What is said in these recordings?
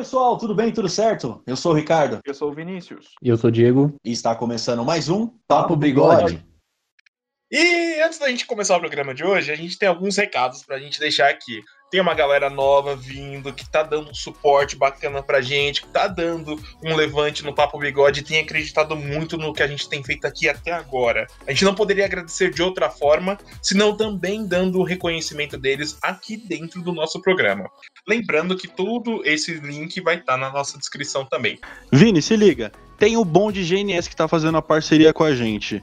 Pessoal, tudo bem? Tudo certo? Eu sou o Ricardo. Eu sou o Vinícius. E eu sou o Diego. E está começando mais um Papo Bigode. E antes da gente começar o programa de hoje, a gente tem alguns recados pra gente deixar aqui. Tem uma galera nova vindo, que tá dando um suporte bacana pra gente, que tá dando um levante no Papo Bigode e tem acreditado muito no que a gente tem feito aqui até agora. A gente não poderia agradecer de outra forma, senão também dando o reconhecimento deles aqui dentro do nosso programa. Lembrando que todo esse link vai estar na nossa descrição também. Vini, se liga. Tem o Bom de GNS que tá fazendo a parceria com a gente.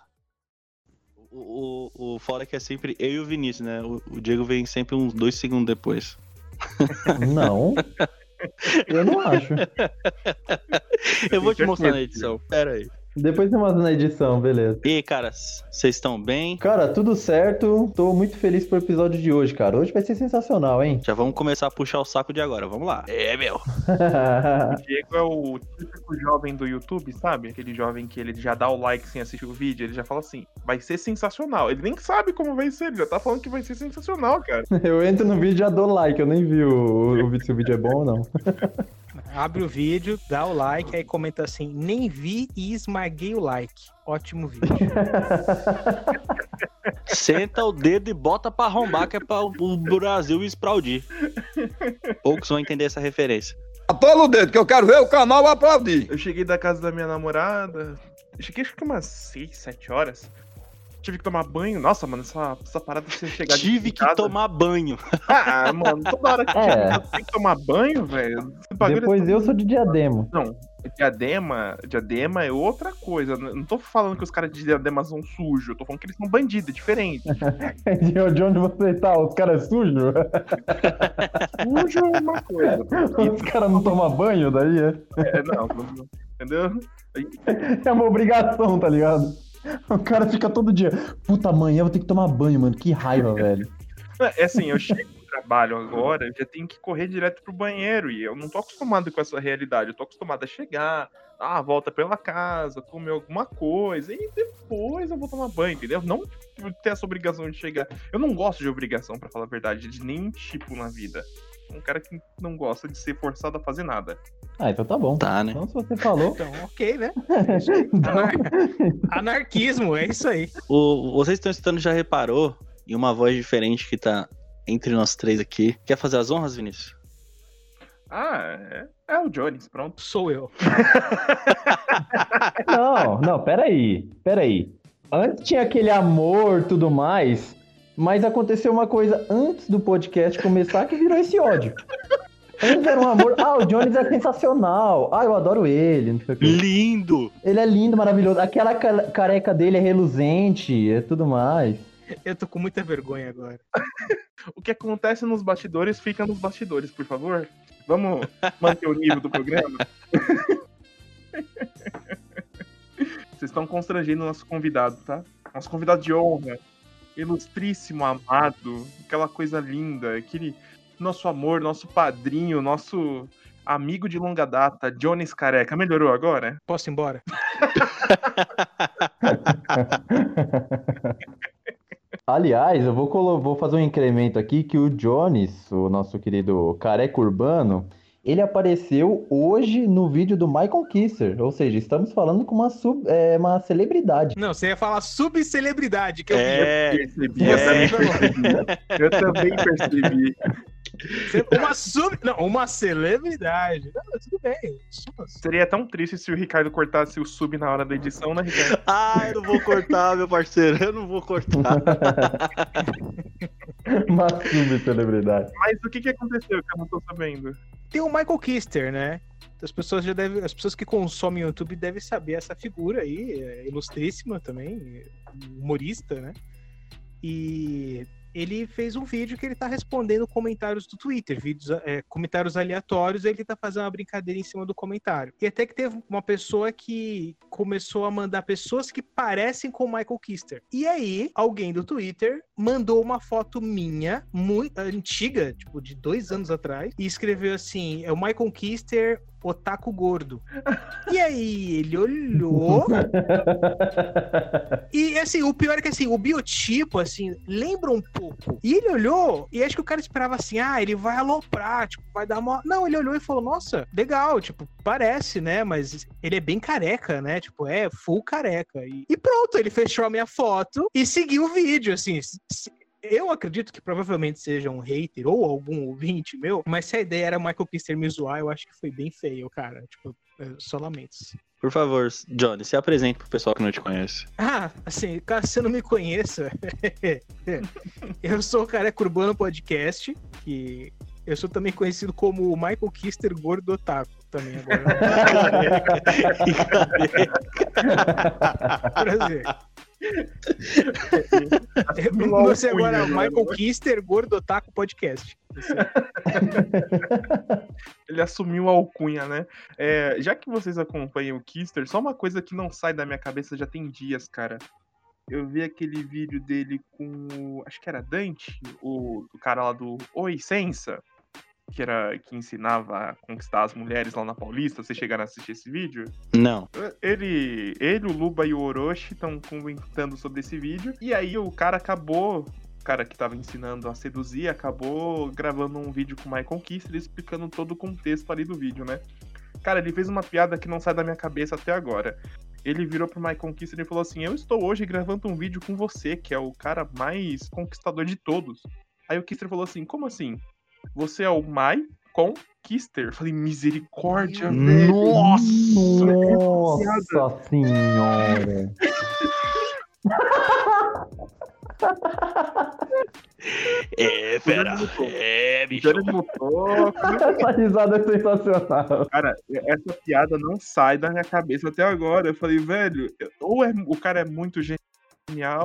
O, o, o fora que é sempre eu e o Vinícius, né? O, o Diego vem sempre uns dois segundos depois. Não. Eu não acho. eu vou te mostrar na edição. Pera aí. Depois você mostra na edição, beleza. E aí, caras, vocês estão bem? Cara, tudo certo. Tô muito feliz pro episódio de hoje, cara. Hoje vai ser sensacional, hein? Já vamos começar a puxar o saco de agora. Vamos lá. É, meu. o Diego é o típico jovem do YouTube, sabe? Aquele jovem que ele já dá o like sem assistir o vídeo. Ele já fala assim: vai ser sensacional. Ele nem sabe como vai ser, ele já tá falando que vai ser sensacional, cara. eu entro no vídeo e já dou like. Eu nem vi o, o vídeo se o vídeo é bom ou não. Abre o vídeo, dá o like, aí comenta assim: nem vi e esmaguei o like. Ótimo vídeo. Senta o dedo e bota pra arrombar, que é pra o Brasil explodir. Poucos vão entender essa referência. Apolo o dedo, que eu quero ver o canal aplaudir. Eu cheguei da casa da minha namorada. Cheguei acho que umas 6, 7 horas. Tive que tomar banho. Nossa, mano, essa, essa parada de você chegar Tive que casa... tomar banho. Ah, mano, toda hora que é. tem que tomar banho, velho. Depois eu sou de diadema. Não, diadema, diadema é outra coisa. Não tô falando que os caras de diadema são sujos. Eu tô falando que eles são bandidos, é diferente. de onde você tá? Os caras é sujo? sujo é uma coisa. Os caras não tomam banho daí, é? É, não, entendeu? É uma obrigação, tá ligado? O cara fica todo dia, puta, amanhã eu vou ter que tomar banho, mano. Que raiva, velho. É assim, eu chego no trabalho agora, eu já tenho que correr direto pro banheiro. E eu não tô acostumado com essa realidade. Eu tô acostumado a chegar, uma volta pela casa, comer alguma coisa. E depois eu vou tomar banho, entendeu? Não ter essa obrigação de chegar. Eu não gosto de obrigação, para falar a verdade, de nenhum tipo na vida. Um cara que não gosta de ser forçado a fazer nada. Ah, então tá bom. Tá, né? Então, se você falou. Então, ok, né? Anar... Anarquismo, é isso aí. O, vocês estão escutando, já reparou em uma voz diferente que tá entre nós três aqui. Quer fazer as honras, Vinícius? Ah, é, é o Jones, pronto. Sou eu. não, não, peraí. Peraí. Antes tinha aquele amor tudo mais, mas aconteceu uma coisa antes do podcast começar que virou esse ódio. Antes era um amor. Ah, o Jones é sensacional. Ah, eu adoro ele. Lindo! Ele é lindo, maravilhoso. Aquela careca dele é reluzente, é tudo mais. Eu tô com muita vergonha agora. o que acontece nos bastidores fica nos bastidores, por favor. Vamos manter o nível do programa? Vocês estão constrangendo o nosso convidado, tá? Nosso convidado de honra. Ilustríssimo, amado, aquela coisa linda, aquele nosso amor, nosso padrinho, nosso amigo de longa data, Jones Careca. Melhorou agora? Posso ir embora? Aliás, eu vou, vou fazer um incremento aqui que o Jones, o nosso querido careca urbano, ele apareceu hoje no vídeo do Michael Kisser. Ou seja, estamos falando com uma, sub- é, uma celebridade. Não, você ia falar subcelebridade, que eu É, Percebi, É. eu também percebi. Eu também percebi. vi. Uma sub. Não, uma celebridade. Não, tudo bem. Seria tão triste se o Ricardo cortasse o sub na hora da edição, né, Ricardo? Ah, eu não vou cortar, meu parceiro. Eu não vou cortar. uma subcelebridade. Mas o que, que aconteceu que eu não tô sabendo? Tem o Michael Kister, né? As pessoas já devem, as pessoas que consomem YouTube devem saber essa figura aí, é ilustríssima também, humorista, né? E ele fez um vídeo que ele tá respondendo comentários do Twitter, vídeos, é, comentários aleatórios, ele tá fazendo uma brincadeira em cima do comentário. E até que teve uma pessoa que começou a mandar pessoas que parecem com o Michael Kister. E aí, alguém do Twitter mandou uma foto minha, muito antiga, tipo, de dois anos atrás, e escreveu assim: é o Michael Kister. Otaku gordo. E aí, ele olhou e assim, o pior é que assim, o biotipo, assim, lembra um pouco. E ele olhou, e acho que o cara esperava assim, ah, ele vai aloprar, tipo, vai dar uma. Não, ele olhou e falou, nossa, legal, tipo, parece, né? Mas ele é bem careca, né? Tipo, é full careca. E, e pronto, ele fechou a minha foto e seguiu o vídeo, assim. se- Eu acredito que provavelmente seja um hater ou algum ouvinte meu, mas se a ideia era o Michael Kister me zoar, eu acho que foi bem feio, cara. Tipo, eu só lamentos. Por favor, Johnny, se apresente pro pessoal que não te conhece. Ah, assim, caso você não me conheça, eu sou o Careca Urbano Podcast, que eu sou também conhecido como o Michael Kister Gordo Otaku, também agora. Prazer. Você agora é o Michael Kister Gordo Otaku Podcast. Ele assumiu a alcunha, né? É, já que vocês acompanham o Kister, só uma coisa que não sai da minha cabeça já tem dias, cara. Eu vi aquele vídeo dele com. Acho que era Dante, o, o cara lá do Oi, Sensa, que era que ensinava a conquistar as mulheres lá na Paulista. Vocês chegaram a assistir esse vídeo? Não. Ele, ele, o Luba e o Orochi estão comentando sobre esse vídeo. E aí o cara acabou. O cara que tava ensinando a seduzir acabou gravando um vídeo com o Michael Kister explicando todo o contexto ali do vídeo, né? Cara, ele fez uma piada que não sai da minha cabeça até agora. Ele virou pro Michael Kister e falou assim: Eu estou hoje gravando um vídeo com você, que é o cara mais conquistador de todos. Aí o Kister falou assim: Como assim? Você é o Mai com Kister? Eu falei: Misericórdia, velho. Nossa senhora. É, fera. É, botou. Essa risada é sensacional. Cara, essa piada não sai da minha cabeça até agora. Eu falei, velho, ou é, o cara é muito genial,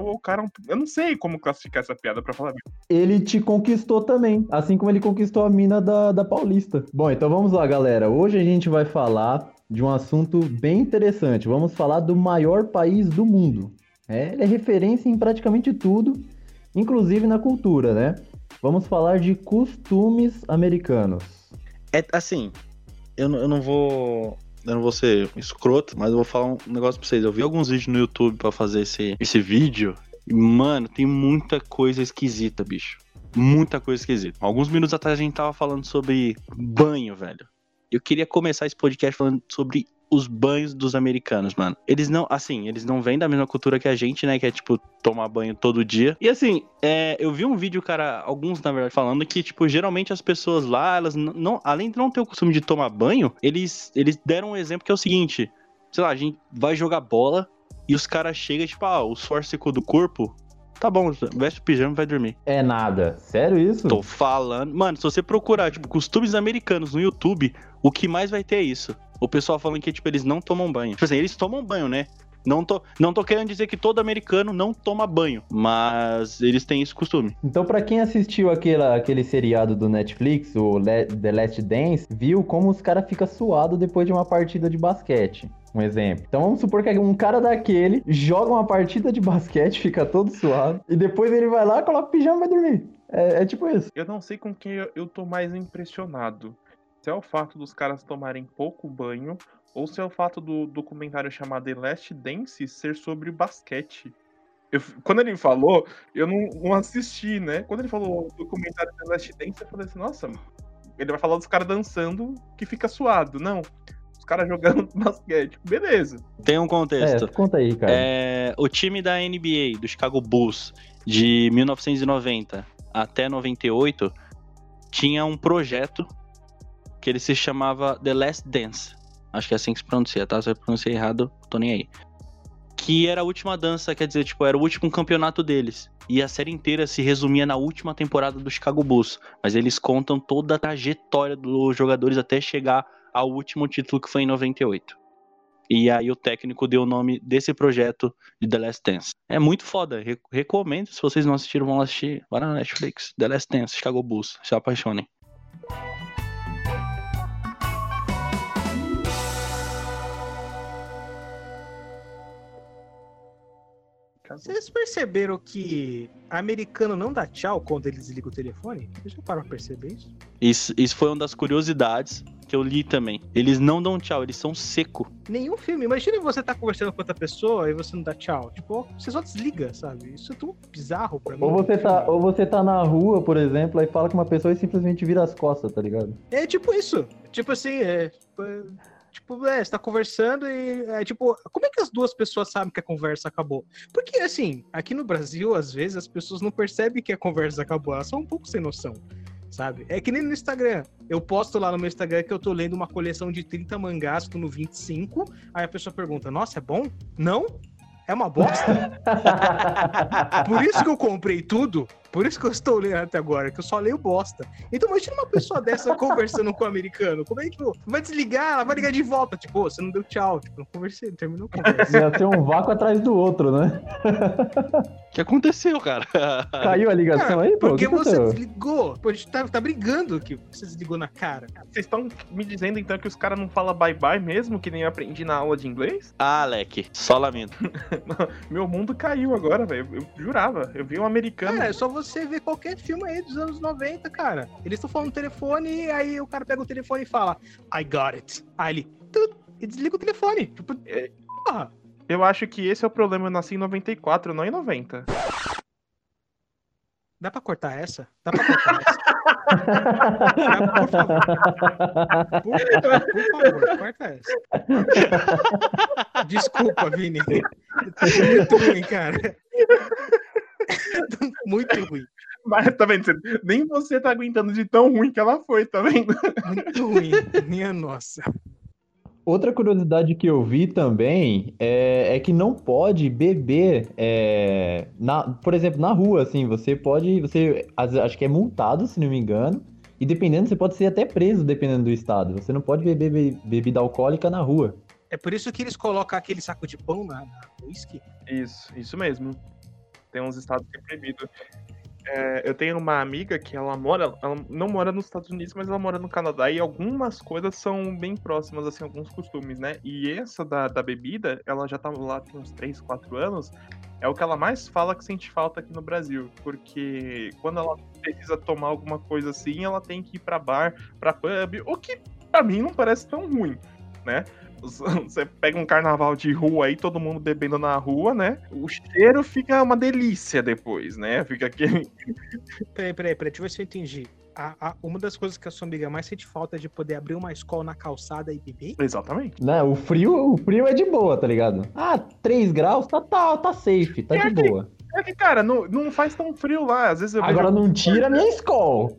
ou o cara. é Eu não sei como classificar essa piada pra falar. Ele te conquistou também, assim como ele conquistou a mina da, da Paulista. Bom, então vamos lá, galera. Hoje a gente vai falar de um assunto bem interessante. Vamos falar do maior país do mundo. É, ele é referência em praticamente tudo, inclusive na cultura, né? Vamos falar de costumes americanos. É assim, eu, eu não vou. Eu não vou ser escroto, mas eu vou falar um negócio pra vocês. Eu vi alguns vídeos no YouTube pra fazer esse, esse vídeo. E, mano, tem muita coisa esquisita, bicho. Muita coisa esquisita. Alguns minutos atrás a gente tava falando sobre banho, velho. Eu queria começar esse podcast falando sobre os banhos dos americanos, mano. Eles não, assim, eles não vêm da mesma cultura que a gente, né? Que é, tipo, tomar banho todo dia. E assim, é, eu vi um vídeo, cara, alguns, na verdade, falando que, tipo, geralmente as pessoas lá, elas não, além de não ter o costume de tomar banho, eles, eles deram um exemplo que é o seguinte: sei lá, a gente vai jogar bola e os caras chegam, tipo, ah, o suor secou do corpo. Tá bom, veste o pijama e vai dormir. É nada. Sério isso? Tô falando. Mano, se você procurar, tipo, costumes americanos no YouTube, o que mais vai ter é isso. O pessoal falando que, tipo, eles não tomam banho. Tipo assim, eles tomam banho, né? Não tô, não tô querendo dizer que todo americano não toma banho, mas eles têm esse costume. Então, pra quem assistiu aquela, aquele seriado do Netflix, o Le- The Last Dance, viu como os caras ficam suados depois de uma partida de basquete. Um exemplo. Então vamos supor que um cara daquele joga uma partida de basquete, fica todo suado, e depois ele vai lá, coloca o pijama e vai dormir. É, é tipo isso. Eu não sei com quem eu- eu tô mais impressionado. Se é o fato dos caras tomarem pouco banho, ou se é o fato do documentário chamado The Last Dance ser sobre basquete. Eu quando ele falou, eu não, não assisti, né? Quando ele falou o documentário The Last Dance, eu falei assim, nossa, ele vai falar dos caras dançando que fica suado. Não. Os caras jogando basquete. Beleza. Tem um É, contexto. conta aí, cara. É, o time da NBA, do Chicago Bulls, de 1990 até 98, tinha um projeto que ele se chamava The Last Dance. Acho que é assim que se pronuncia, tá? Se eu pronunciei errado, tô nem aí. Que era a última dança, quer dizer, tipo, era o último campeonato deles. E a série inteira se resumia na última temporada do Chicago Bulls. Mas eles contam toda a trajetória dos jogadores até chegar ao último título que foi em 98. E aí o técnico deu o nome desse projeto de The Last Dance. É muito foda. Re- recomendo. Se vocês não assistiram, vão assistir. Vai na Netflix. The Last Dance, Chicago Bulls. Se apaixonem. Vocês perceberam que americano não dá tchau quando eles ligam o telefone? Vocês já pararam pra perceber isso? Isso, isso foi uma das curiosidades que eu li também. Eles não dão tchau, eles são seco. Nenhum filme. Imagina você tá conversando com outra pessoa e você não dá tchau. Tipo, você só desliga, sabe? Isso é tão bizarro pra mim. Ou você, tá, ou você tá na rua, por exemplo, aí fala com uma pessoa e simplesmente vira as costas, tá ligado? É tipo isso. Tipo assim, é. é, Tipo, é, você tá conversando e. É, tipo, como é que as duas pessoas sabem que a conversa acabou? Porque, assim, aqui no Brasil, às vezes, as pessoas não percebem que a conversa acabou. Elas são um pouco sem noção. Sabe? É que nem no Instagram. Eu posto lá no meu Instagram que eu tô lendo uma coleção de 30 mangás, tô no 25. Aí a pessoa pergunta: Nossa, é bom? Não? É uma bosta? Por isso que eu comprei tudo. Por isso que eu estou lendo até agora, que eu só leio bosta. Então imagina uma pessoa dessa conversando com o americano. Como é que, tipo, vai desligar, ela vai ligar de volta. Tipo, "Ô, você não deu tchau. Tipo, não conversei, não terminou a conversa. Ia ser um vácuo atrás do outro, né? O que aconteceu, cara? Caiu a ligação aí, pô? Porque que você desligou. Pô, a gente tá, tá brigando que você desligou na cara. Vocês estão me dizendo então que os caras não falam bye bye mesmo, que nem eu aprendi na aula de inglês? ah, Alec, só lamento. Meu mundo caiu agora, velho. Eu jurava. Eu vi um americano. Cara, é só você ver qualquer filme aí dos anos 90, cara. Eles estão falando no telefone e aí o cara pega o telefone e fala, I got it. Aí ele, e desliga o telefone. Tipo, É. Eu acho que esse é o problema. Eu nasci em 94, não em 90. Dá pra cortar essa? Dá pra cortar essa? Por favor. Por, por favor, corta essa. Desculpa, Vini. Muito ruim, cara. Muito ruim. Mas tá vendo? Nem você tá aguentando de tão ruim que ela foi, tá vendo? Muito ruim. Minha nossa. Outra curiosidade que eu vi também é, é que não pode beber, é, na, por exemplo, na rua, assim, você pode, você acho que é multado, se não me engano, e dependendo, você pode ser até preso, dependendo do estado. Você não pode beber be- bebida alcoólica na rua. É por isso que eles colocam aquele saco de pão na, na whisky. Isso, isso mesmo. Tem uns estados que é proibido. É, eu tenho uma amiga que ela mora, ela não mora nos Estados Unidos, mas ela mora no Canadá e algumas coisas são bem próximas, assim, alguns costumes, né? E essa da, da bebida, ela já tá lá tem uns 3, 4 anos, é o que ela mais fala que sente falta aqui no Brasil, porque quando ela precisa tomar alguma coisa assim, ela tem que ir pra bar, pra pub, o que pra mim não parece tão ruim, né? Você pega um carnaval de rua aí, todo mundo bebendo na rua, né? O cheiro fica uma delícia depois, né? Fica aquele. Peraí, peraí, peraí, deixa eu ver se eu entendi. A- a- uma das coisas que a sua amiga mais sente falta é de poder abrir uma escola na calçada e beber? Exatamente. Né? O frio, o frio é de boa, tá ligado? Ah, 3 graus, tá, tá, tá safe, tá de boa. É que, cara, não, não faz tão frio lá. Às vezes eu Agora vejo- não tira a minha escola.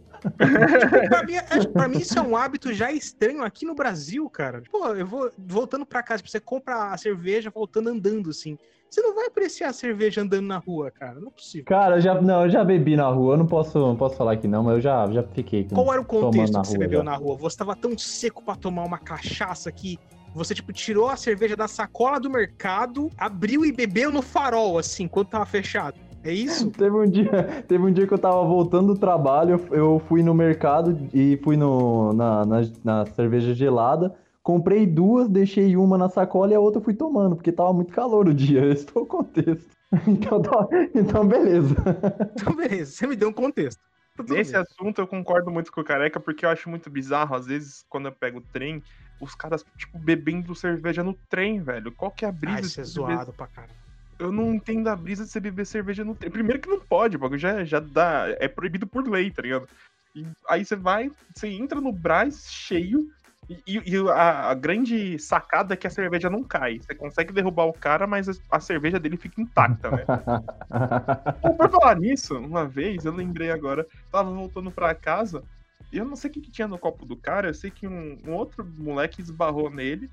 Pra, mim, é- pra mim, isso é um hábito já estranho aqui no Brasil, cara. Pô, eu vou voltando pra casa, você compra a cerveja voltando andando, assim. Você não vai apreciar a cerveja andando na rua, cara. Não é possível. Cara, eu já, não, eu já bebi na rua, eu não posso, não posso falar que não, mas eu já, já fiquei com... Qual era o contexto que você rua bebeu já. na rua? Você tava tão seco pra tomar uma cachaça que você, tipo, tirou a cerveja da sacola do mercado, abriu e bebeu no farol, assim, enquanto tava fechado. É isso? Teve um dia, teve um dia que eu tava voltando do trabalho, eu fui no mercado e fui no, na, na, na cerveja gelada. Comprei duas, deixei uma na sacola e a outra fui tomando, porque tava muito calor o dia. Esse foi o contexto. Então, tá- então beleza. Então, beleza, você me deu um contexto. Tá tudo Nesse bem. assunto eu concordo muito com o Careca, porque eu acho muito bizarro, às vezes, quando eu pego o trem, os caras, tipo, bebendo cerveja no trem, velho. Qual que é a brisa Ai, isso é zoado pra caralho. Eu não entendo a brisa de você beber cerveja no trem. Primeiro que não pode, bagulho já, já dá. É proibido por lei, tá ligado? E aí você vai, você entra no Brás cheio. E, e- a, a grande sacada é que a cerveja não cai. Você consegue derrubar o cara, mas a, a cerveja dele fica intacta, né? Pô, Por falar nisso, uma vez, eu lembrei agora, tava voltando pra casa, e eu não sei o que, que tinha no copo do cara, eu sei que um, um outro moleque esbarrou nele,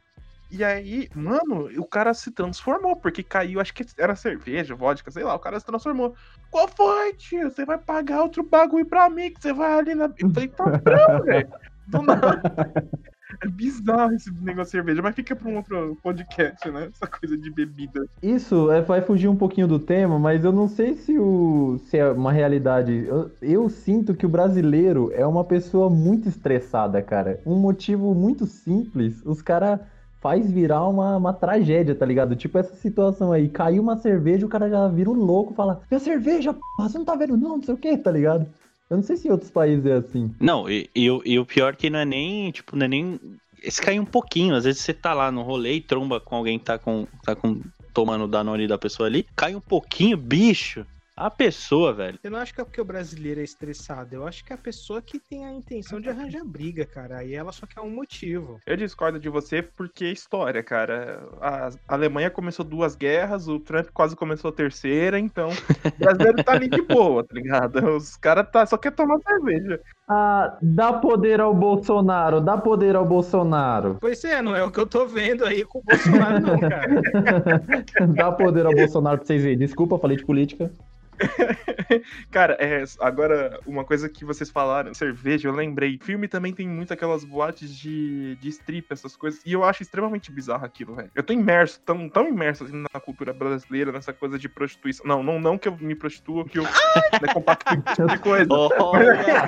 e aí, mano, o cara se transformou, porque caiu, acho que era cerveja, vodka, sei lá, o cara se transformou. Qual foi, tio? Você vai pagar outro bagulho pra mim, que você vai ali na... Eu falei, tá bravo, velho. Do nada. É bizarro esse negócio de cerveja, mas fica pra um outro podcast, né? Essa coisa de bebida. Isso é, vai fugir um pouquinho do tema, mas eu não sei se, o, se é uma realidade. Eu, eu sinto que o brasileiro é uma pessoa muito estressada, cara. Um motivo muito simples, os caras faz virar uma, uma tragédia, tá ligado? Tipo essa situação aí, caiu uma cerveja, o cara já vira um louco, fala, minha cerveja, porra, você não tá vendo não, não sei o que, tá ligado? Eu não sei se em outros países é assim. Não, e, e, e o pior que não é nem, tipo, não é nem. Esse cai um pouquinho. Às vezes você tá lá no rolê e tromba com alguém que tá com. tá com. tomando Danone da pessoa ali. Cai um pouquinho, bicho. A pessoa, velho. Eu não acho que é porque o brasileiro é estressado. Eu acho que é a pessoa que tem a intenção de arranjar briga, cara. Aí ela só quer um motivo. Eu discordo de você porque é história, cara. A Alemanha começou duas guerras, o Trump quase começou a terceira, então o brasileiro tá ali de boa, tá ligado? Os caras tá, só quer tomar cerveja. Ah, dá poder ao Bolsonaro, dá poder ao Bolsonaro. Pois é, não é o que eu tô vendo aí com o Bolsonaro, não, cara. dá poder ao Bolsonaro pra vocês verem. Desculpa, falei de política. Cara, é, agora, uma coisa que vocês falaram, cerveja, eu lembrei. Filme também tem muito aquelas boates de, de strip, essas coisas. E eu acho extremamente bizarro aquilo, velho. Eu tô imerso, tão, tão imerso assim, na cultura brasileira, nessa coisa de prostituição. Não, não, não que eu me prostitua, que eu né, compacto tipo de coisa. Olha!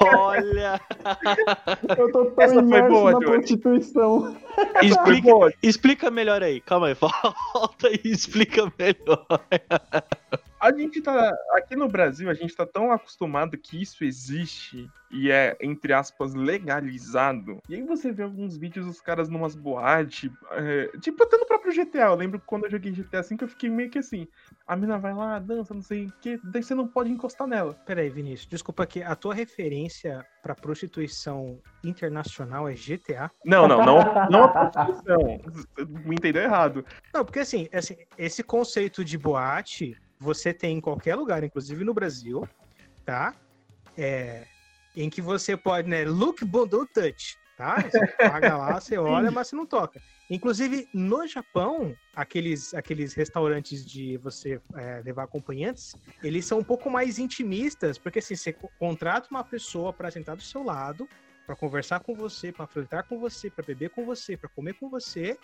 olha! Eu tô tão Essa foi imerso boa, na Johnny. prostituição. Explica, explica melhor aí. Calma aí, volta e explica melhor. A gente tá. Aqui no Brasil, a gente tá tão acostumado que isso existe e é, entre aspas, legalizado. E aí você vê alguns vídeos dos caras numas boates. é, tipo, até no próprio GTA. Eu lembro que quando eu joguei GTA V, eu fiquei meio que assim. A mina vai lá, dança, não sei o que, daí você não pode encostar nela. Peraí, Vinícius, desculpa que a tua referência pra prostituição internacional é GTA? Não, não, não, não a prostituição. Me entendeu errado. Não, porque assim, assim, esse conceito de boate você tem em qualquer lugar, inclusive no Brasil, tá? É, em que você pode, né? Look, don't touch, tá? Você paga lá, você olha, mas você não toca. Inclusive, no Japão, aqueles, aqueles restaurantes de você é, levar acompanhantes, eles são um pouco mais intimistas, porque assim, você co- contrata uma pessoa para sentar do seu lado, para conversar com você, para flertar com você, para beber com você, para comer com você,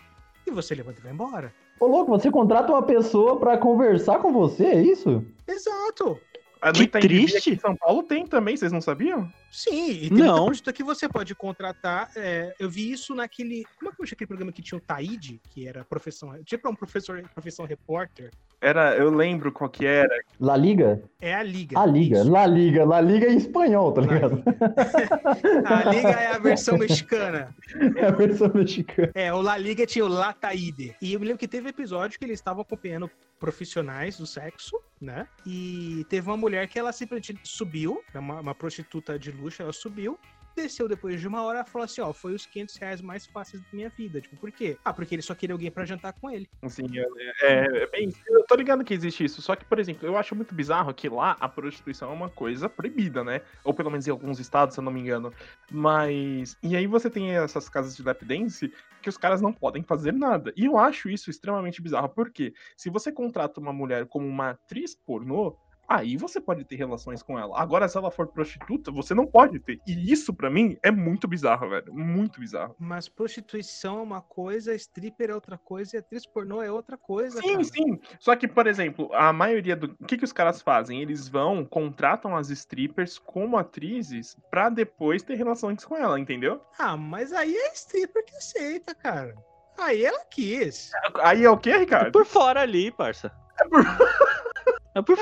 e você levanta e vai embora. Ô, louco, você contrata uma pessoa pra conversar com você, é isso? Exato. A Que Itaim Bibi triste. Em São Paulo tem também, vocês não sabiam? Sim, e tem Não. muita que você pode contratar. é, eu vi isso naquele. Como é que eu achei aquele programa que tinha o Taíde, que era profissão. Tipo um professor, profissão repórter? Era, eu lembro qual que era. La Liga? É a Liga. A Liga, isso. La Liga, La Liga em espanhol, tá ligado? Liga. a Liga é a versão mexicana. É a versão mexicana. É, o La Liga tinha o La Taíde. E eu me lembro que teve episódio que eles estavam acompanhando profissionais do sexo, né? E teve uma mulher que ela simplesmente subiu, é uma, uma prostituta de luxo, ela subiu, desceu depois de uma hora e falou assim, ó, foi os 500 reais mais fáceis da minha vida. Tipo, por quê? Ah, porque ele só queria alguém pra jantar com ele. Assim, é, é, é bem. Eu tô ligado que existe isso. Só que, por exemplo, eu acho muito bizarro que lá a prostituição é uma coisa proibida, né? Ou pelo menos em alguns estados, se eu não me engano. Mas. E aí você tem essas casas de lap dance que os caras não podem fazer nada. E eu acho isso extremamente bizarro. Porque se você contrata uma mulher como uma atriz pornô. Aí você pode ter relações com ela. Agora, se ela for prostituta, você não pode ter. E isso, pra mim, é muito bizarro, velho. Muito bizarro. Mas prostituição é uma coisa, stripper é outra coisa e atriz pornô é outra coisa. Sim, cara. sim. Só que, por exemplo, a maioria do. O que, que os caras fazem? Eles vão, contratam as strippers como atrizes pra depois ter relações com ela, entendeu? Ah, mas aí é stripper que aceita, cara. Aí ela quis. Aí é o quê, É Ricardo? por fora ali, parça. É por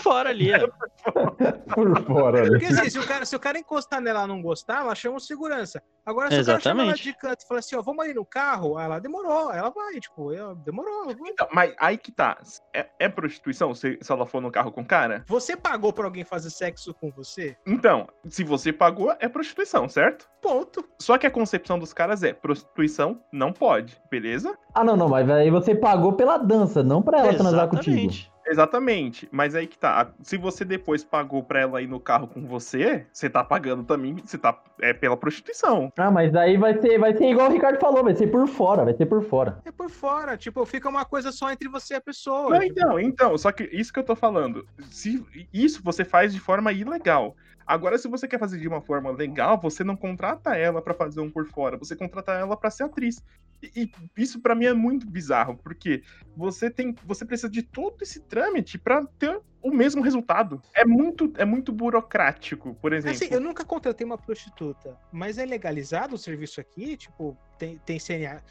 fora ali, é. Por fora, né? Porque assim, se o cara, se o cara encostar nela e não gostar, ela chama o segurança. Agora, se o cara chama ela Exatamente. de canto e fala assim, ó, vamos ali no carro, ela demorou, ela vai, tipo, ela demorou. ela vai. Então, mas aí que tá. É, é prostituição se, se ela for no carro com o cara? Você pagou pra alguém fazer sexo com você? Então, se você pagou, é prostituição, certo? Ponto. Só que a concepção dos caras é: prostituição não pode, beleza? Ah, não, não, mas aí você pagou pela dança, não pra ela transar contigo. Exatamente. Mas aí que tá. Se você depois pagou pra ela ir no carro com você, você tá pagando também. Você tá. É pela prostituição. Ah, mas aí vai ser, vai ser igual o Ricardo falou, vai ser por fora, vai ser por fora. É por fora, tipo, fica uma coisa só entre você e a pessoa. Não, tipo, então, então, só que isso que eu tô falando. Se isso você faz de forma ilegal. Agora, se você quer fazer de uma forma legal, você não contrata ela pra fazer um por fora, você contrata ela pra ser atriz. E, e isso pra mim é muito bizarro, porque você tem, você precisa de todo esse trâmite pra ter o mesmo resultado. É muito, é muito burocrático, por exemplo. Assim, eu nunca contratei uma prostituta, mas é legalizado o serviço aqui? Tipo, tem, tem CNA.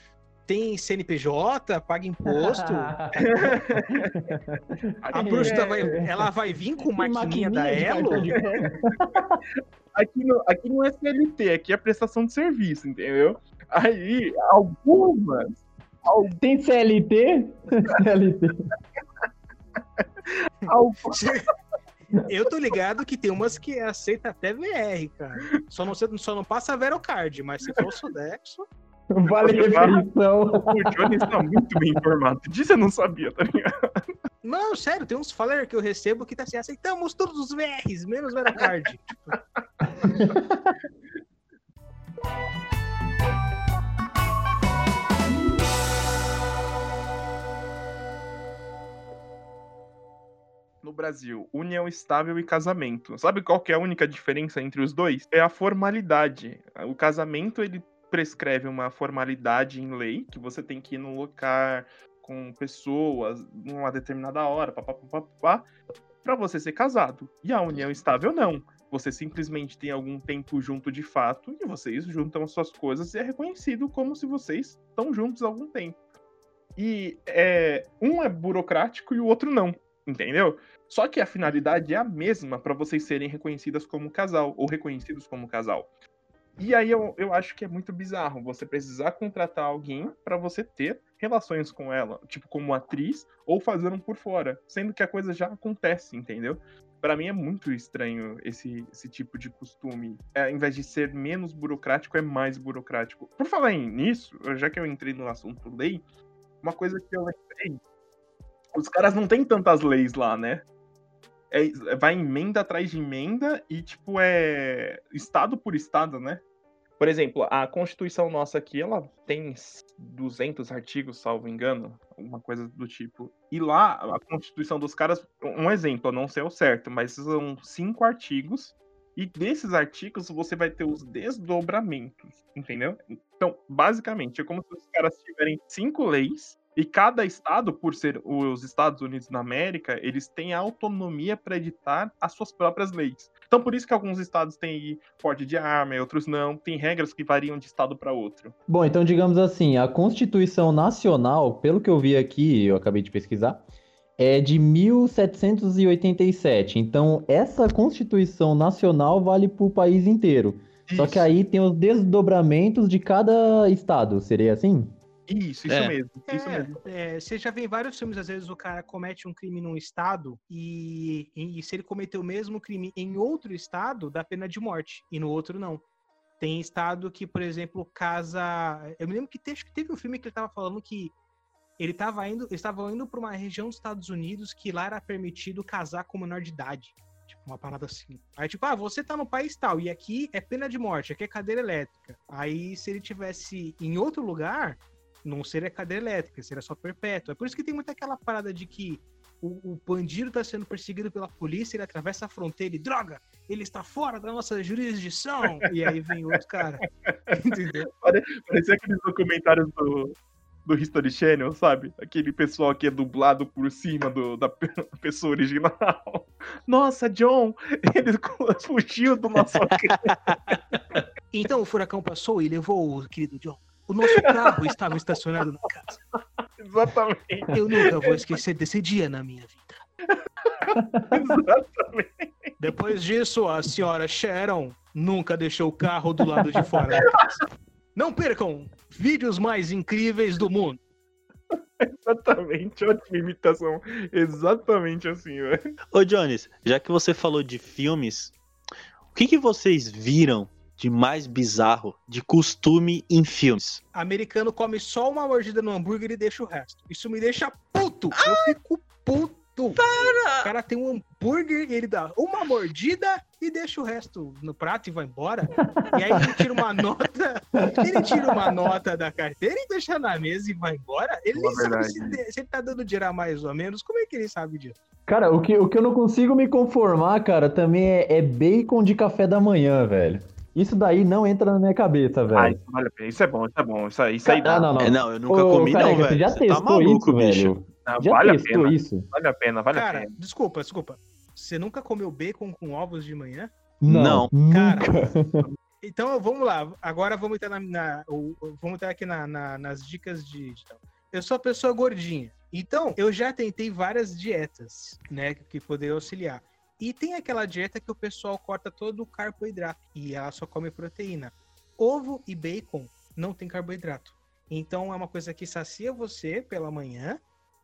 Tem CNPJ, paga imposto. A prostituta vai, ela vai vir com maquininha da Elo? Aqui não, aqui não é CLT, aqui é prestação de serviço, entendeu? Aí, algumas Tem CLT? CLT. Eu tô ligado que tem umas que aceita até VR, cara. Só não, só não passa a Verocard, mas se for o Sodexo. Vale refeição. O Johnny está muito bem informado. Disso eu não sabia, tá ligado? Não, sério, tem uns flyers que eu recebo que tá assim, aceitamos todos os VRs, menos Verocard. No Brasil, união estável e casamento. Sabe qual que é a única diferença entre os dois? É a formalidade. O casamento, ele prescreve uma formalidade em lei, que você tem que ir num lugar com pessoas numa determinada hora, papapá, para você ser casado. E a união estável não. Você simplesmente tem algum tempo junto de fato e vocês juntam as suas coisas e é reconhecido como se vocês estão juntos há algum tempo. E é, um é burocrático e o outro não, entendeu? Só que a finalidade é a mesma para vocês serem reconhecidas como casal ou reconhecidos como casal. E aí eu, eu acho que é muito bizarro você precisar contratar alguém para você ter relações com ela, tipo como atriz, ou fazer um por fora, sendo que a coisa já acontece, entendeu? Para mim é muito estranho esse, esse tipo de costume. É, ao invés de ser menos burocrático, é mais burocrático. Por falar nisso, já que eu entrei no assunto lei, uma coisa que eu lembrei, os caras não têm tantas leis lá, né? É, vai emenda atrás de emenda e, tipo, é estado por estado, né? Por exemplo, a Constituição nossa aqui, ela tem 200 artigos, salvo engano, alguma coisa do tipo. E lá, a Constituição dos caras, um exemplo, eu não sei o certo, mas são cinco artigos. E desses artigos você vai ter os desdobramentos, entendeu? Então, basicamente, é como se os caras tiverem cinco leis e cada estado, por ser os Estados Unidos da América, eles têm autonomia para editar as suas próprias leis. Então, por isso que alguns estados têm porte de arma outros não. Tem regras que variam de estado para outro. Bom, então digamos assim, a Constituição Nacional, pelo que eu vi aqui, eu acabei de pesquisar, é de 1787. Então, essa Constituição Nacional vale para o país inteiro. Só que Isso. aí tem os desdobramentos de cada estado, seria assim? Isso, isso É. mesmo. Isso É, mesmo. é, você já vê em vários filmes, às vezes o cara comete um crime num estado e, e- e se ele cometeu o mesmo crime em outro estado, dá pena de morte, e no outro não. Tem estado que, por exemplo, casa. Eu me lembro que teve, acho que teve um filme que ele tava falando que ele tava indo, eles estavam indo para uma região dos Estados Unidos que lá era permitido casar com menor de idade. Tipo, uma parada assim. Aí, tipo, ah, você tá no país tal, e aqui é pena de morte, aqui é cadeira elétrica. Aí, se ele tivesse em outro lugar, não seria cadeira elétrica, seria só perpétua. É por isso que tem muita aquela parada de que o, o bandido tá sendo perseguido pela polícia, ele atravessa a fronteira e droga, ele está fora da nossa jurisdição. E aí vem outro cara. Entendeu? Parecia aqueles documentários do, do History Channel, sabe? Aquele pessoal que é dublado por cima do, da pe- pessoa original. Nossa, John, ele fugiu do nosso Então o furacão passou e levou o querido John. O nosso carro estava estacionado na casa. Exatamente, Eu nunca vou esquecer desse dia na minha vida. exatamente. Depois disso, a senhora Sharon nunca deixou o carro do lado de fora da casa. Não percam vídeos mais incríveis do mundo. Exatamente, ótima imitação. Exatamente assim, velho. Ô, Jones, já que você falou de filmes, o que, que vocês viram de mais bizarro, de costume em filmes? Americano come só uma mordida no hambúrguer e deixa o resto. Isso me deixa puto. Eu fico puto. O cara tem um hambúrguer e ele dá uma mordida e deixa o resto no prato e vai embora. E aí ele tira uma nota. Ele tira uma nota da carteira e deixa na mesa e vai embora. Ele nem Uma sabe se, verdade. de- se ele tá dando dinheiro a mais ou menos. Como é que ele sabe disso? Cara, o que, o que eu não consigo me conformar, cara, também é, é bacon de café da manhã, velho. Isso daí não entra na minha cabeça, velho. Ah, isso vale a pena. Isso é bom, isso é bom. Isso aí, isso aí dá. Ah, não, não. É, não, eu nunca Ô, comi, careca, não, Você velho. já Você testou tá maluco, isso, bicho. velho? Não, Já vale a testou pena. isso? Vale a pena, vale a Cara, pena. desculpa, desculpa. Você nunca comeu bacon com ovos de manhã? Não. Cara, nunca. Então vamos lá. Agora vamos entrar, na, na- vamos entrar aqui na- na- nas dicas de. Eu sou uma pessoa gordinha. Então, eu já tentei várias dietas, né? Que poderiam auxiliar. E tem aquela dieta que o pessoal corta todo o carboidrato e ela só come proteína. Ovo e bacon não tem carboidrato. Então é uma coisa que sacia você pela manhã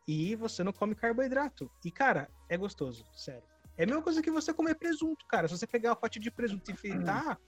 e você não come carboidrato. E, cara, é gostoso, sério. É a mesma coisa que você comer presunto, cara. Se você pegar uma fatia de presunto e fritar,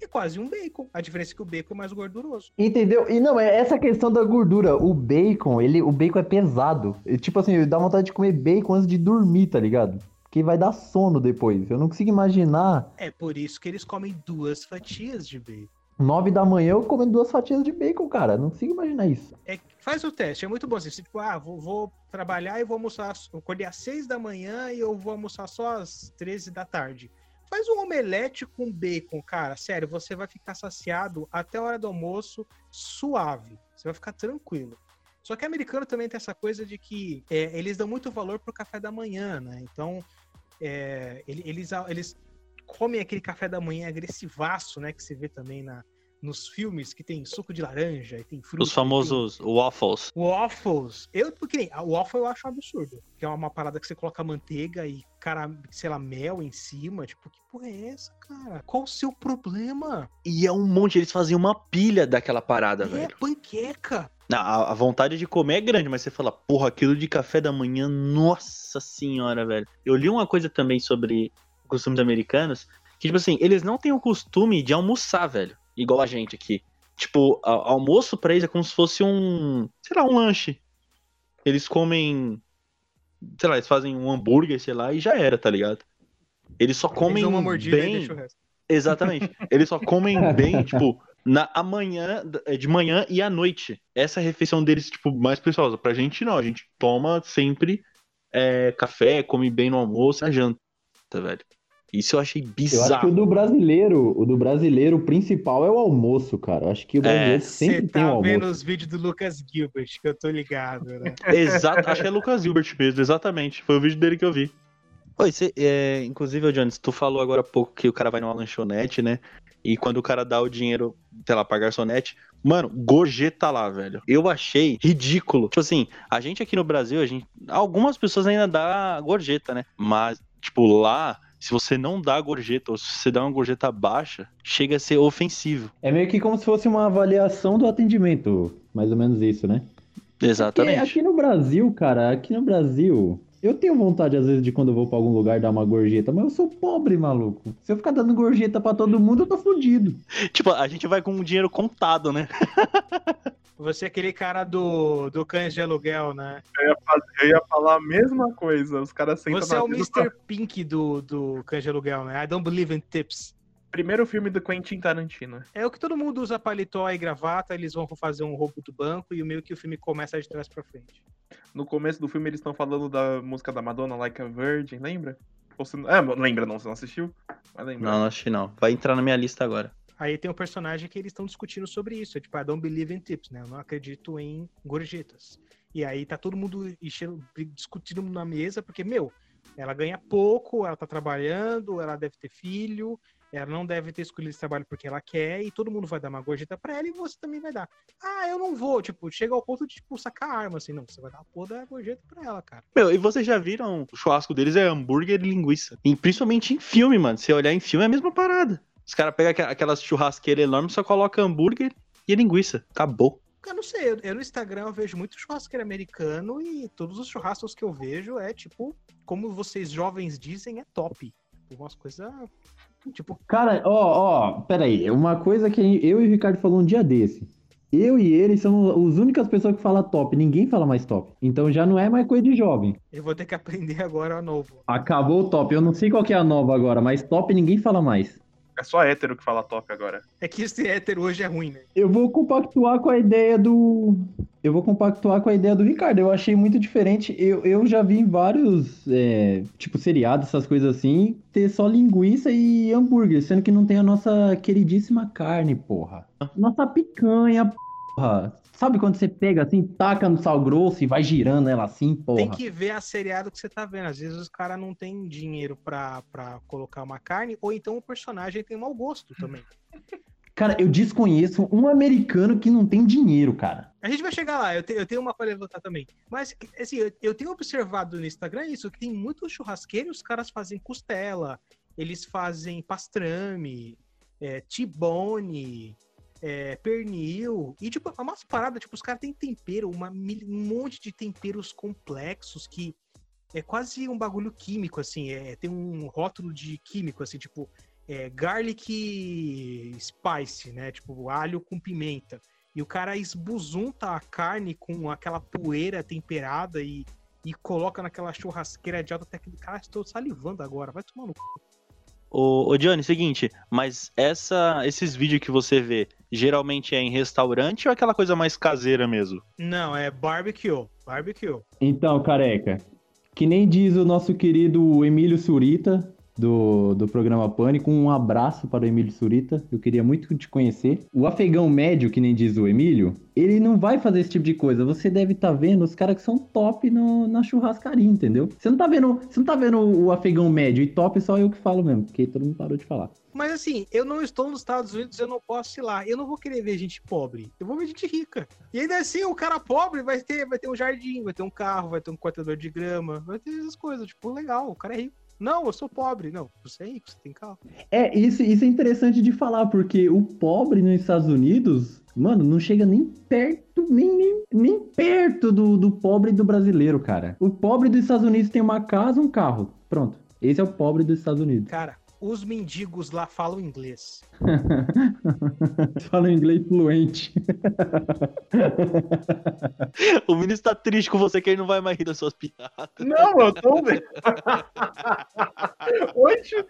é quase um bacon. A diferença é que o bacon é mais gorduroso. Entendeu? E não, é essa questão da gordura. O bacon, ele, o bacon é pesado. E, tipo assim, dá vontade de comer bacon antes de dormir, tá ligado? Porque vai dar sono depois. Eu não consigo imaginar. É por isso que eles comem duas fatias de bacon. Nove da manhã eu comendo duas fatias de bacon, cara. Não consigo imaginar isso. É, faz o teste, é muito bom. Assim, você, tipo, ah, vou, vou trabalhar e vou almoçar. Eu acordei às 6 da manhã e eu vou almoçar só às 13 da tarde. Faz um omelete com bacon, cara. Sério, você vai ficar saciado até a hora do almoço, suave. Você vai ficar tranquilo. Só que americano também tem essa coisa de que é, eles dão muito valor pro café da manhã, né? Então, é, ele- eles, eles comem aquele café da manhã agressivaço, né? Que você vê também na, nos filmes que tem suco de laranja e tem fruta. Os e tem famosos waffles. Waffles. Eu, porque nem, a waffle eu acho um absurdo. Que é uma parada que você coloca manteiga e, cara, sei lá, mel em cima. Tipo, que porra é essa, cara? Qual o seu problema? E é um monte, eles faziam uma pilha daquela parada, é velho. panqueca. Não, a, vontade de comer é grande, mas você fala, porra, aquilo de café da manhã, nossa senhora, velho. Eu li uma coisa também sobre costumes americanos, que, tipo assim, eles não têm o costume de almoçar, velho. Igual a gente aqui. Tipo, almoço pra eles é como se fosse um, sei lá, um lanche. Eles comem, sei lá, eles fazem um hambúrguer, sei lá, e já era, tá ligado? Eles só Eles comem dão uma mordida e bem... deixa o resto. Exatamente. Eles só comem bem, tipo, na amanhã, de manhã e à noite. Essa é a refeição deles, tipo, mais preciosa. Pra gente não, a gente toma sempre é, café, come bem no almoço na janta, velho. Isso eu achei Eu acho bizarro. que o do brasileiro, o do brasileiro, principal é o almoço, cara. Eu acho que o brasileiro sempre Você tem o tá almoço. vendo os vídeos do Lucas Gilbert, que eu tô ligado, né? Exato, acho que é Lucas Gilbert mesmo, exatamente. Foi o vídeo dele que eu vi. Oi, você, é, inclusive, Jones, tu falou agora há pouco que o cara vai numa lanchonete, né? E quando o cara dá o dinheiro, sei lá, pra garçonete, mano, gorjeta lá, velho. Eu achei ridículo. Tipo assim, a gente aqui no Brasil, a gente. Algumas pessoas ainda dá gorjeta, né? Mas, tipo, lá, se você não dá gorjeta, ou se você dá uma gorjeta baixa, chega a ser ofensivo. É meio que como se fosse uma avaliação do atendimento, mais ou menos isso, né? Exatamente. aqui no Brasil, cara, aqui no Brasil, eu tenho vontade às vezes de quando eu vou pra algum lugar dar uma gorjeta, mas eu sou pobre, maluco. Se eu ficar dando gorjeta pra todo mundo, eu tô fudido. Tipo, a gente vai com o dinheiro contado, né? Você é aquele cara do, do cães de aluguel, né? Eu ia, fazer- eu ia falar a mesma coisa. Os caras sentam Você é o Mr. Pink do, do cães de aluguel, né? I don't believe in tips. Primeiro filme do Quentin Tarantino. É o que todo mundo usa paletó e gravata, eles vão fazer um roubo do banco e o meio que o filme começa de trás pra frente. No começo do filme eles estão falando da música da Madonna, Like a Virgin, lembra? Ou você... É, lembra não, você não assistiu? Mas lembra. Não, não assisti não. Vai entrar na minha lista agora. Aí tem um personagem que eles estão discutindo sobre isso. É tipo, I don't believe in tips, né? Eu não acredito em gorjetas. E aí tá todo mundo enchendo, discutindo na mesa, porque, meu, ela ganha pouco, ela tá trabalhando, ela deve ter filho, ela não deve ter escolhido esse trabalho porque ela quer, e todo mundo vai dar uma gorjeta pra ela e você também vai dar. Ah, eu não vou, tipo, chega ao ponto de, tipo, sacar a arma, assim, não, você vai dar a porra da gorjeta pra ela, cara. Meu, e vocês já viram, o churrasco deles é hambúrguer e linguiça. E principalmente em filme, mano. Se olhar em filme é a mesma parada. Os caras pegam aquelas churrasqueiras enormes, só colocam hambúrguer e linguiça. Acabou. Eu não sei, eu, eu no Instagram eu vejo muito churrasqueiro americano e todos os churrascos que eu vejo é, tipo, como vocês jovens dizem, é top. Umas coisas, tipo, Cara, ó, ó, peraí. Uma coisa que eu e o Ricardo falou um dia desse. Eu e ele são as únicas pessoas que falam top. Ninguém fala mais top. Então já não é mais coisa de jovem. eu vou ter que aprender agora a novo. Acabou o top. Eu não sei qual que é a nova agora, mas top ninguém fala mais. É só hétero que fala top agora. É que esse hétero hoje é ruim, né? Eu vou compactuar com a ideia do. Eu vou compactuar com a ideia do Ricardo. Eu achei muito diferente. Eu, eu já vi em vários, é, tipo, seriados, essas coisas assim, ter só linguiça e hambúrguer, sendo que não tem a nossa queridíssima carne, porra. Nossa picanha, porra. Sabe quando você pega assim, taca no sal grosso e vai girando ela assim, porra? Tem que ver a seriado que você tá vendo. Às vezes os caras não têm dinheiro pra, pra colocar uma carne, ou então o personagem tem mau gosto também. Cara, eu desconheço um americano que não tem dinheiro, cara. A gente vai chegar lá, eu, te- eu tenho uma pra levantar também. Mas, assim, eu, eu tenho observado no Instagram isso, que tem muitos churrasqueiros, os caras fazem costela, eles fazem pastrame, é, tibone, é, pernil. E, tipo, é umas paradas, tipo, os caras têm tempero, uma, um monte de temperos complexos que é quase um bagulho químico, assim. É, tem um rótulo de químico, assim, tipo, é, garlic spice, né? Tipo, alho com pimenta. E o cara esbuzunta a carne com aquela poeira temperada e, e coloca naquela churrasqueira de alta técnica. Cara, estou salivando agora. Vai tomar no cu. Ô, ô Johnny, seguinte, mas essa, esses vídeos que você vê, geralmente é em restaurante ou é aquela coisa mais caseira mesmo? Não, é barbecue. Barbecue. Então, careca, que nem diz o nosso querido Emílio Surita, do, do programa Pânico, um abraço para o Emílio Surita, eu queria muito te conhecer. O afegão médio, que nem diz o Emílio, ele não vai fazer esse tipo de coisa. Você deve estar vendo os caras que são top no, na churrascaria, entendeu? Você não tá vendo, você não tá vendo o afegão médio e top só eu que falo mesmo, porque todo mundo parou de falar. Mas assim, eu não estou nos Estados Unidos, eu não posso ir lá. Eu não vou querer ver gente pobre. Eu vou ver gente rica. E ainda assim, o cara pobre vai ter, vai ter um jardim, vai ter um carro, vai ter um cortador de grama, vai ter essas coisas. Tipo, legal, o cara é rico. Não, eu sou pobre. Não, você é rico, você tem carro. É, isso, isso é interessante de falar, porque o pobre nos Estados Unidos, mano, não chega nem perto, nem, nem, nem perto do, do pobre do brasileiro, cara. O pobre dos Estados Unidos tem uma casa, um carro. Pronto. Esse é o pobre dos Estados Unidos. Cara, os mendigos lá falam inglês. Fala inglês fluente. O ministro tá triste com você que ele não vai mais rir das suas piadas. Não, eu tô vendo. Hoje,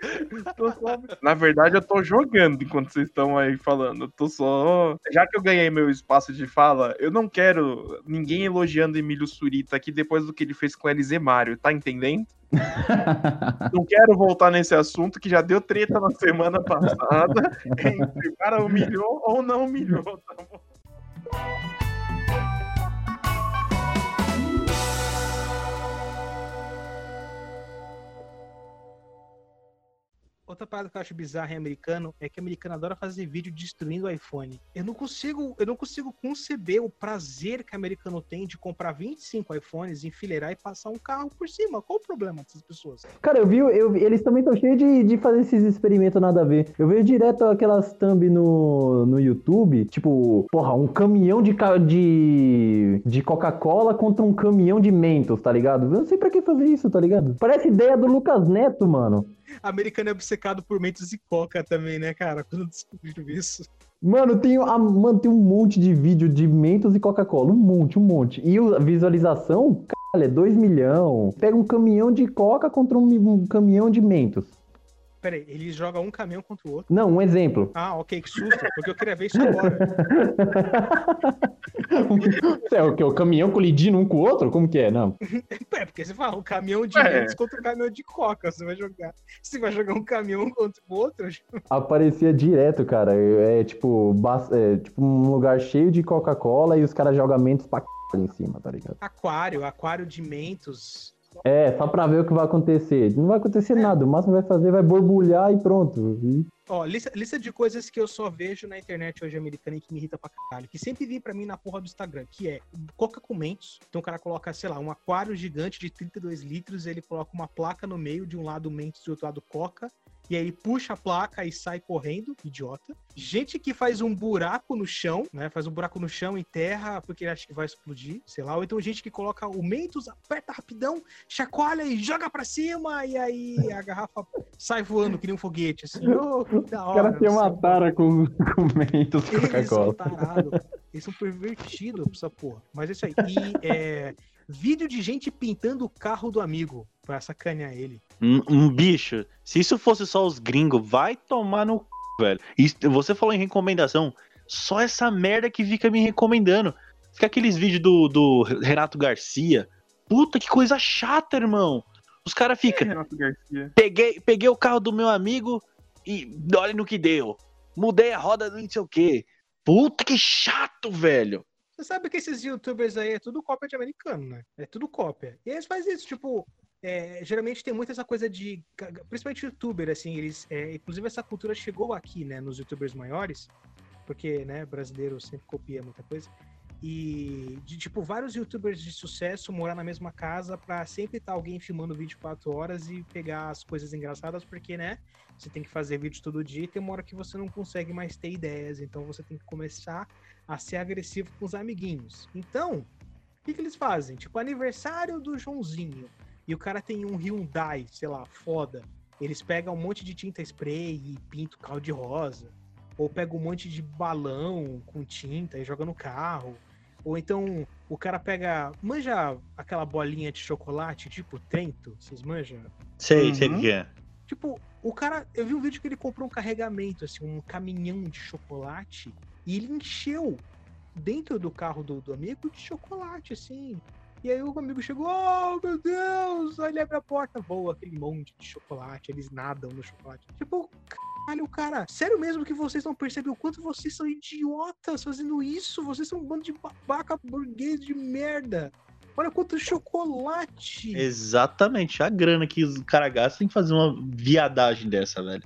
tô só... Na verdade, eu tô jogando enquanto vocês estão aí falando. Eu tô só. Já que eu ganhei meu espaço de fala, eu não quero ninguém elogiando Emílio Surita aqui depois do que ele fez com Elise Mário, tá entendendo? Não quero voltar nesse assunto que já deu treta na semana passada. Entre o cara humilhou ou não humilhou, tá bom? Outra parada que eu acho bizarra em americano é que americano adora fazer vídeo destruindo o iPhone. Eu não consigo, eu não consigo conceber o prazer que americano tem de comprar 25 iPhones, enfileirar e passar um carro por cima. Qual o problema dessas pessoas? Cara, eu vi, eu, eles também estão cheios de, de fazer esses experimentos nada a ver. Eu vejo direto aquelas thumb no, no YouTube, tipo, porra, um caminhão de, de, de Coca-Cola contra um caminhão de Mentos, tá ligado? Eu não sei pra que fazer isso, tá ligado? Parece ideia do Lucas Neto, mano. Americano é obcecado por mentos e coca também, né, cara? Quando descobriram isso. Mano, tem, a, mano, tem um monte de vídeo de Mentos e Coca-Cola. Um monte, um monte. E a visualização, caralho, é 2 milhões. Pega um caminhão de Coca contra um, um caminhão de Mentos. Peraí, ele joga um caminhão contra o outro. Não, um exemplo. Ah, ok, que susto, porque eu queria ver isso agora. é o que? O caminhão colidindo um com o outro? Como que é? Não. É, porque você fala, um caminhão de É. contra um caminhão de coca. Você vai jogar. Você vai jogar um caminhão contra o outro? Aparecia direto, cara. É tipo, bas- é, tipo um lugar cheio de Coca-Cola e os caras jogam mentos pra c... ali em cima, tá ligado? Aquário, aquário de mentos. É, só pra ver o que vai acontecer. Não vai acontecer nada. O máximo vai fazer vai borbulhar e pronto. E Ó, lista, lista de coisas que eu só vejo na internet hoje americana e que me irrita pra caralho. Que sempre vem pra mim na porra do Instagram, que é coca com mentos. Então o cara coloca, sei lá, um aquário gigante de 32 litros, ele coloca uma placa no meio, de um lado mentos e do outro lado coca. E aí ele puxa a placa e sai correndo, idiota. Gente que faz um buraco no chão, né? Faz um buraco no chão em terra porque ele acha que vai explodir, sei lá. Ou então gente que coloca o mentos, aperta rapidão, chacoalha e joga pra cima. E aí a garrafa sai voando que nem um foguete, assim. Ô, que da o hora. cara tem uma sei. tara com, com mentos Eles são Coca-Cola. Eles são pervertidos essa porra. Mas é isso aí. E é, vídeo de gente pintando o carro do amigo pra sacanear ele. Um, um bicho, se isso fosse só os gringos, vai tomar no c, velho. E você falou em recomendação, só essa merda que fica me recomendando. Fica aqueles vídeos do, do Renato Garcia. Puta que coisa chata, irmão. Os caras ficam, Renato Garcia. peguei, peguei o carro do meu amigo e olha no que deu. Mudei a roda do não sei o quê. Puta que chato, velho. Você sabe que esses youtubers aí é tudo cópia de americano, né? É tudo cópia. E eles fazem isso, tipo. É, geralmente tem muito essa coisa de. Principalmente youtuber, assim, eles. é, inclusive essa cultura chegou aqui, né? Nos youtubers maiores. Porque, né, brasileiro sempre copia muita coisa. E de tipo, vários youtubers de sucesso morar na mesma casa pra sempre estar alguém filmando 24 horas e pegar as coisas engraçadas, porque, né? Você tem que fazer vídeo todo dia e tem uma hora que você não consegue mais ter ideias. Então você tem que começar a ser agressivo com os amiguinhos. Então, o que, que eles fazem? Tipo, aniversário do Joãozinho. E o cara tem um Hyundai, sei lá, foda. Eles pegam um monte de tinta spray e pintam o carro de rosa. Ou pega um monte de balão com tinta e joga no carro. Ou então o cara pega. Manja aquela bolinha de chocolate, tipo Trento? Vocês manjam? Sei, sei o Uhum. que é. Tipo, o cara. Eu vi um vídeo que ele comprou um carregamento, assim, um caminhão de chocolate. E ele encheu dentro do carro do, do amigo de chocolate, assim. E aí o amigo chegou, oh meu Deus! Aí ele abre a porta, voa aquele monte de chocolate, eles nadam no chocolate. Tipo, caralho, cara, sério mesmo que vocês não percebem o quanto vocês são idiotas fazendo isso? Vocês são um bando de babaca burguês de merda. Olha quanto chocolate! Exatamente, a grana que os caras gastam tem que fazer uma viadagem dessa, velho.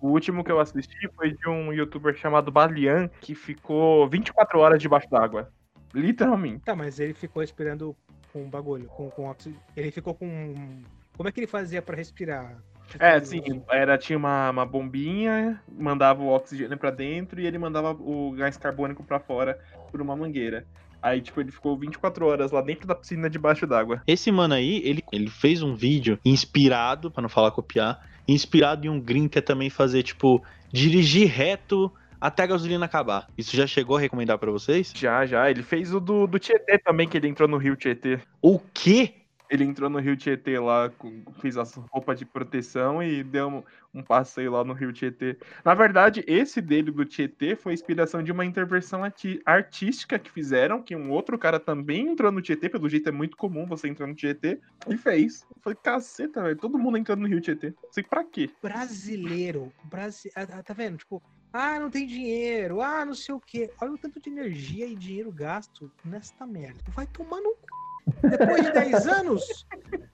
O último que eu assisti foi de um youtuber chamado Balian, que ficou 24 horas debaixo d'água. Literalmente. Tá, mas ele ficou esperando com um bagulho, com, com oxigênio. Ele ficou com. Como é que ele fazia pra respirar? Tipo, É, sim, era, tinha uma, uma bombinha, mandava o oxigênio pra dentro e ele mandava o gás carbônico pra fora por uma mangueira. Aí, tipo, ele ficou 24 horas lá dentro da piscina debaixo d'água. Esse mano aí, ele, ele fez um vídeo inspirado, pra não falar copiar, inspirado em um gringo que é também fazer, tipo, dirigir reto até a gasolina acabar. Isso já chegou a recomendar pra vocês? Já, já. Ele fez o do, do Tietê também, que ele entrou no Rio Tietê. O quê? Ele entrou no Rio Tietê lá, com- fez as roupas de proteção e deu um, um passeio lá no Rio Tietê. Na verdade, esse dele do Tietê foi inspiração de uma intervenção artística que fizeram, que um outro cara também entrou no Tietê, pelo jeito é muito comum você entrar no Tietê, e fez. Eu falei, caceta, velho, todo mundo entrando no Rio Tietê. Não sei pra quê. Brasileiro. Brasi... ah, Tá vendo? Tipo, ah, não tem dinheiro. Ah, não sei o quê. Olha o tanto de energia e dinheiro gasto nesta merda. Vai tomar no cu. Depois de 10 anos,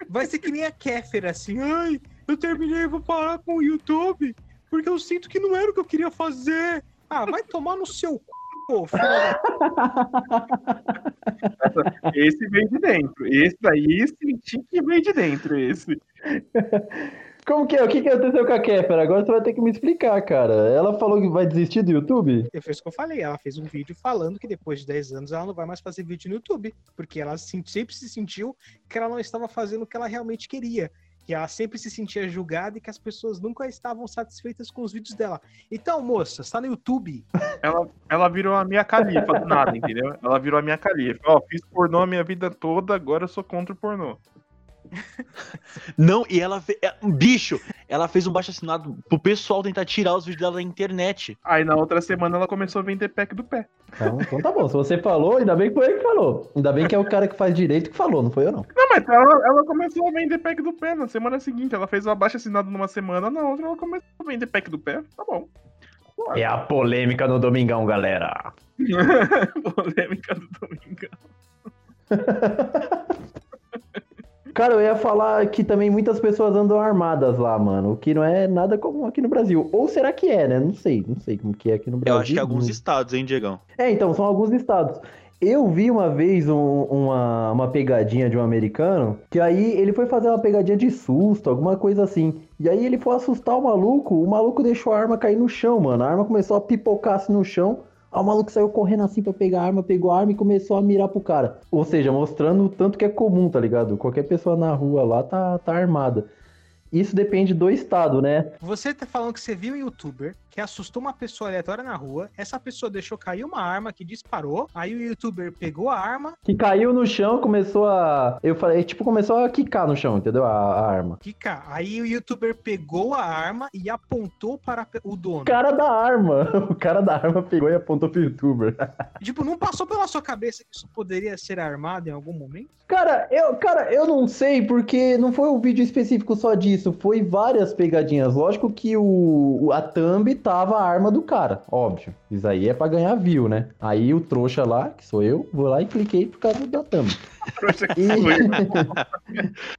vai ser que nem a Kéfera, assim. Ai, eu terminei, vou parar com o YouTube, porque eu sinto que não era o que eu queria fazer. Ah, vai tomar no seu cu, pô, Esse veio de dentro. Esse daí senti que veio de dentro, esse. Como que é? O que, que aconteceu com a Kéfera? Agora você vai ter que me explicar, cara. Ela falou que vai desistir do YouTube? Eu fiz o que eu falei, ela fez um vídeo falando que depois de 10 anos ela não vai mais fazer vídeo no YouTube, porque ela se- sempre se sentiu que ela não estava fazendo o que ela realmente queria. Que ela sempre se sentia julgada e que as pessoas nunca estavam satisfeitas com os vídeos dela. Então, moça, está no YouTube. Ela, ela virou a minha califa do nada, entendeu? Ela virou a minha califa. Ó, fiz pornô a minha vida toda, agora eu sou contra o pornô. Não, e ela fez. é, Bicho, ela fez um baixo assinado pro pessoal tentar tirar os vídeos dela da internet. Aí na outra semana ela começou a vender pack do pé. Então, então tá bom, se você falou, ainda bem que foi ele que falou. Ainda bem que é o cara que faz direito que falou, não foi eu não. Não, mas ela, ela começou a vender pack do pé na semana seguinte. Ela fez o abaixo assinado numa semana, na outra ela começou a vender pack do pé. Tá bom. É a polêmica no Domingão, galera. Polêmica do domingo. Cara, eu ia falar que também muitas pessoas andam armadas lá, mano. O que não é nada comum aqui no Brasil. Ou será que é, né? Não sei, não sei como que é aqui no Brasil. Eu acho que alguns estados, hein, Diegão? É, então, são alguns estados. Eu vi uma vez um- uma, uma pegadinha de um americano, que aí ele foi fazer uma pegadinha de susto, alguma coisa assim. E aí ele foi assustar o maluco, o maluco deixou a arma cair no chão, mano. A arma começou a pipocar assim no chão. Aí o maluco saiu correndo assim pra pegar a arma, pegou a arma e começou a mirar pro cara. Ou seja, mostrando o tanto que é comum, tá ligado? Qualquer pessoa na rua lá tá, tá armada. Isso depende do estado, né? Você tá falando que você viu um youtuber que assustou uma pessoa aleatória na rua, essa pessoa deixou cair uma arma que disparou, aí o youtuber pegou a arma, Que caiu no chão, começou a. Eu falei, tipo, começou a quicar no chão, entendeu? A, a arma. Kika, aí o youtuber pegou a arma e apontou para o dono. O cara da arma. O cara da arma pegou e apontou pro youtuber. Tipo, não passou pela sua cabeça que isso poderia ser armado em algum momento? Cara, eu, cara, eu não sei, porque não foi um vídeo específico só disso, foi várias pegadinhas. Lógico que o, o- a thumb tava a arma do cara, óbvio. Isso aí é pra ganhar view, né? Aí o trouxa lá, que sou eu, vou lá e cliquei por causa da thumb. Trouxa que E-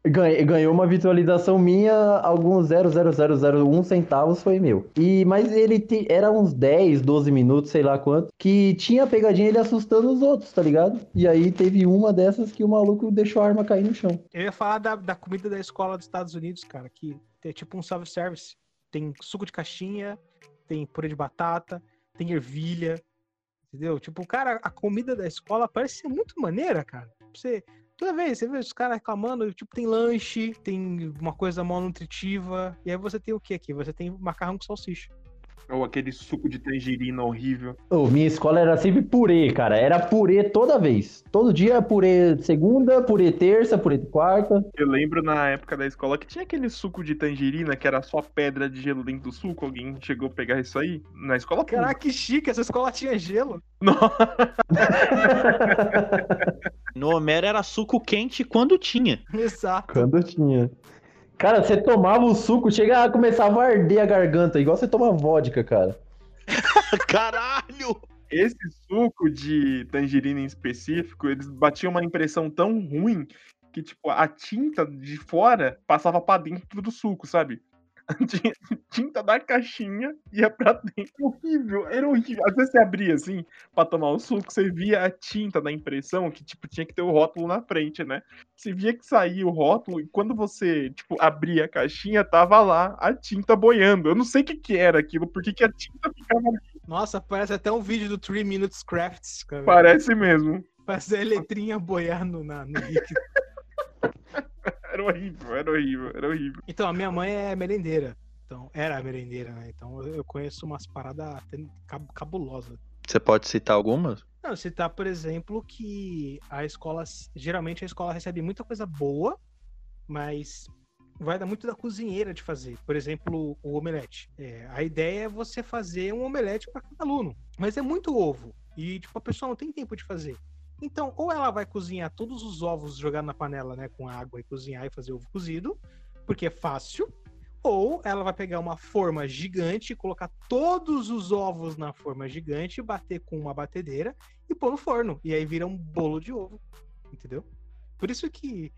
ganhou uma visualização minha, alguns 0,0001 centavos foi meu. E mas ele te- era uns 10, 12 minutos, sei lá quanto, que tinha pegadinha ele assustando os outros, tá ligado? E aí teve uma dessas que o maluco deixou a arma cair no chão. Eu ia falar da, da comida da escola dos Estados Unidos, cara, que é tipo um self-service. Tem suco de caixinha, tem purê de batata, tem ervilha, entendeu? Tipo, cara, a comida da escola parece ser muito maneira, cara. Você, toda vez você vê os caras reclamando, tipo, tem lanche, tem uma coisa mal nutritiva, e aí você tem o que aqui? Você tem macarrão com salsicha. Ou aquele suco de tangerina horrível. Ô, minha escola era sempre purê, cara. Era purê toda vez. Todo dia purê segunda, purê terça, purê quarta. Eu lembro na época da escola que tinha aquele suco de tangerina que era só pedra de gelo dentro do suco. Alguém chegou a pegar isso aí? Na escola. Caraca, que chique, essa escola tinha gelo. No Homero era suco quente quando tinha. Exato. Quando tinha. Cara, você tomava o suco, chega a começava a arder a garganta, igual você toma vodka, cara. Caralho! Esse suco de tangerina em específico, eles batiam uma impressão tão ruim que, tipo, a tinta de fora passava pra dentro do suco, sabe? Tinta da caixinha ia pra dentro. Horrível, era horrível. Às vezes você abria assim pra tomar o suco, você via a tinta da impressão, que, tipo, tinha que ter o rótulo na frente, né? Você via que saía o rótulo e quando você, tipo, abria a caixinha, tava lá a tinta boiando. Eu não sei o que que era aquilo, porque que a tinta ficava. Nossa, parece até um vídeo do 3 Minutes Crafts, cara. Parece mesmo. Parece a letrinha boiando na, no líquido. Era horrível, era horrível, era horrível. Então, a minha mãe é merendeira. Então, era merendeira, né? Então eu conheço umas paradas cabulosas. Você pode citar algumas? Não, citar, por exemplo, que a escola, geralmente a escola recebe muita coisa boa, mas vai dar muito da cozinheira de fazer. Por exemplo, o omelete. É, a ideia é você fazer um omelete para cada aluno, mas é muito ovo e tipo a pessoa não tem tempo de fazer. Então, ou ela vai cozinhar todos os ovos jogar na panela, né, com água e cozinhar e fazer ovo cozido, porque é fácil, ou ela vai pegar uma forma gigante, colocar todos os ovos na forma gigante, bater com uma batedeira e pôr no forno. E aí vira um bolo de ovo. Entendeu? Por isso que.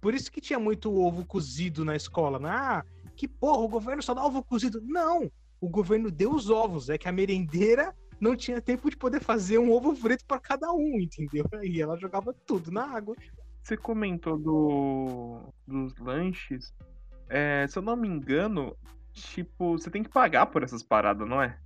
Por isso que tinha muito ovo cozido na escola. né? Ah, que porra, o governo só dá ovo cozido. Não! O governo deu os ovos. É que a merendeira não tinha tempo de poder fazer um ovo frito para cada um, entendeu? E ela jogava tudo na água. Você comentou do, dos lanches. É, se eu não me engano, tipo, você tem que pagar por essas paradas, não é?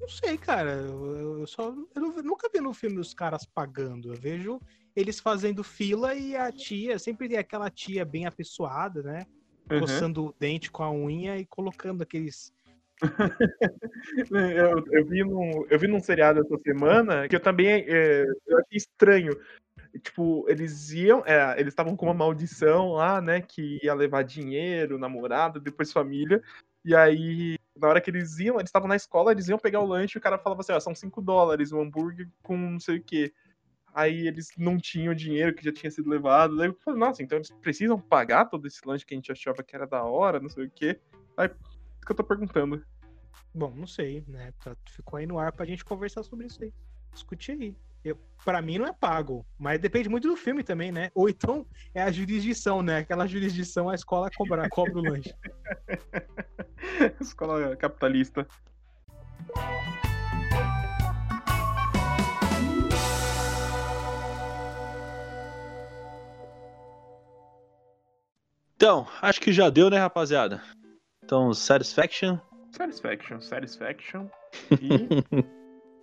Não sei, cara. Eu, eu só eu não- nunca vi no filme os caras pagando. Eu vejo eles fazendo fila e a tia, sempre tem aquela tia bem apessoada, né? Uhum. Coçando o dente com a unha e colocando aqueles. Eu, eu vi num, eu vi num seriado essa semana que eu também é, eu achei estranho. tipo, eles iam, é, eles estavam com uma maldição lá, né, que ia levar dinheiro, namorada, depois família. E aí, na hora que eles iam, eles estavam na escola, eles iam pegar o lanche e o cara falava assim, ó, são 5 dólares o hambúrguer com não sei o quê. Aí eles não tinham dinheiro que já tinha sido levado. Daí eu falei, nossa, então eles precisam pagar todo esse lanche que a gente achava que era da hora, não sei o quê. Aí, que eu tô perguntando. Bom, não sei, né? Tá- Ficou aí no ar pra gente conversar sobre isso aí. Discutir aí. Eu, pra mim não é pago, mas depende muito do filme também, né? Ou então é a jurisdição, né? Aquela jurisdição a escola cobra, cobra o lanche. Escola capitalista. Então, acho que já deu, né, rapaziada? Então, Satisfaction. Satisfaction, satisfaction. E.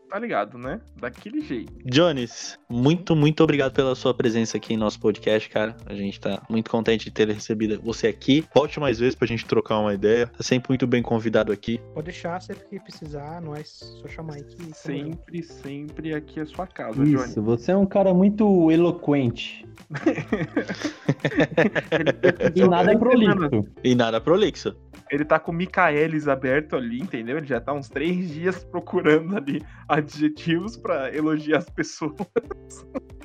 tá ligado, né? Daquele jeito. Jones, muito, muito obrigado pela sua presença aqui em nosso podcast, cara. A gente tá muito contente de ter recebido você aqui. Volte mais vezes pra gente trocar uma ideia. Tá sempre muito bem convidado aqui. Pode deixar, sempre que precisar, nós só chamar junto. Sempre, sempre aqui é sua casa, Johnny. Isso, você é um cara muito eloquente. E nada é prolixo. E nada prolixo. Ele tá com o Michaelis aberto ali, entendeu? Ele já tá uns três dias procurando ali adjetivos pra elogiar as pessoas.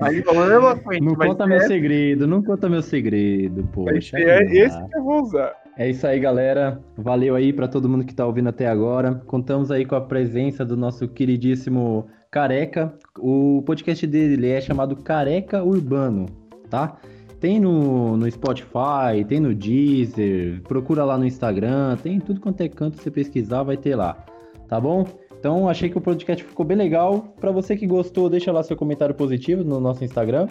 Aí eloquente, Não conta meu segredo, não conta meu segredo, poxa. é esse que eu vou usar. É isso aí, galera. Valeu aí pra todo mundo que tá ouvindo até agora. Contamos aí com a presença do nosso queridíssimo Careca. O podcast dele é chamado Careca Urbano, tá? Tem no, no Spotify, tem no Deezer, procura lá no Instagram, tem tudo quanto é canto, você pesquisar, vai ter lá, tá bom? Então, achei que o podcast ficou bem legal. Pra você que gostou, deixa lá seu comentário positivo no nosso Instagram,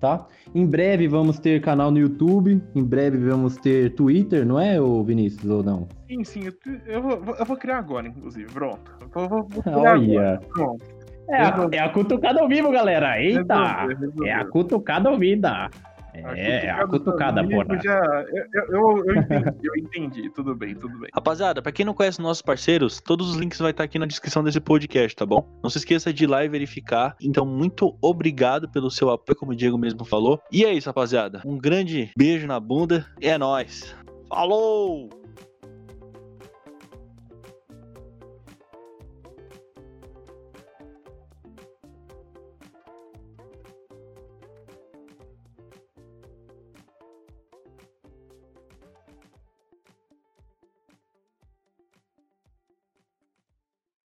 tá? Em breve vamos ter canal no YouTube, em breve vamos ter Twitter, não é, ô Vinícius, ou não? Sim, sim, eu, eu vou, eu vou criar agora, inclusive. Pronto. Eu vou, vou, vou criar agora. Olha. Pronto. É a, é a cutucada ao vivo, galera. Eita! Resolveu. É a cutucada ao vida. É, a cutucada, porra. Já, eu, eu, eu, eu entendi, eu entendi. Tudo bem, tudo bem. Rapaziada, pra quem não conhece nossos parceiros, todos os links vai estar aqui na descrição desse podcast, tá bom? Não se esqueça de ir lá e verificar. Então, muito obrigado pelo seu apoio, como o Diego mesmo falou. E é isso, rapaziada. Um grande beijo na bunda e é nóis. Falou!